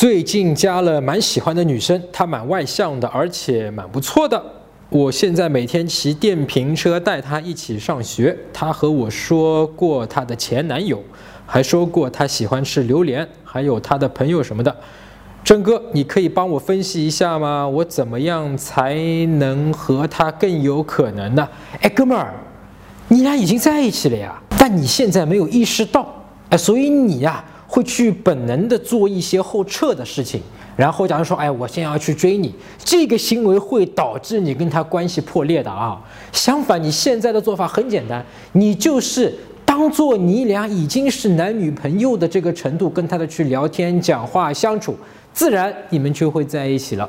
最近加了蛮喜欢的女生，她蛮外向的，而且蛮不错的。我现在每天骑电瓶车带她一起上学。她和我说过她的前男友，还说过她喜欢吃榴莲，还有她的朋友什么的。真哥，你可以帮我分析一下吗？我怎么样才能和她更有可能呢？哎，哥们儿，你俩已经在一起了呀，但你现在没有意识到，哎，所以你呀。会去本能的做一些后撤的事情，然后假如说，哎，我现在要去追你，这个行为会导致你跟他关系破裂的啊。相反，你现在的做法很简单，你就是当做你俩已经是男女朋友的这个程度，跟他的去聊天、讲话、相处，自然你们就会在一起了。